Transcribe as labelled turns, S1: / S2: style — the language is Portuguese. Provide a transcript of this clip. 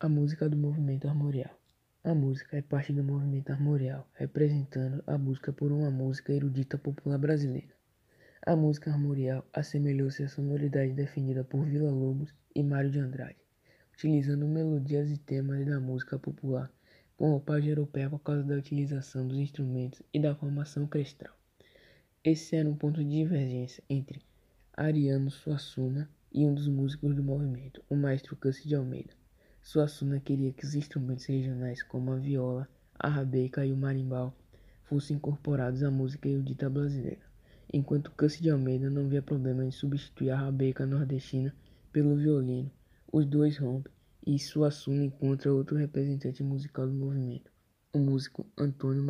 S1: A música do movimento armorial. A música é parte do movimento armorial, representando a busca por uma música erudita popular brasileira. A música armorial assemelhou-se à sonoridade definida por Vila Lobos e Mário de Andrade, utilizando melodias e temas da música popular com roupagem europeia por causa da utilização dos instrumentos e da formação orquestral. Esse era um ponto de divergência entre Ariano Suassuna e um dos músicos do movimento, o maestro Cândido de Almeida. Suassuna queria que os instrumentos regionais como a viola, a rabeca e o marimbau fossem incorporados à música erudita brasileira, enquanto Cândido de Almeida não via problema em substituir a rabeca nordestina pelo violino. Os dois rompem e Suassuna encontra outro representante musical do movimento, o músico Antônio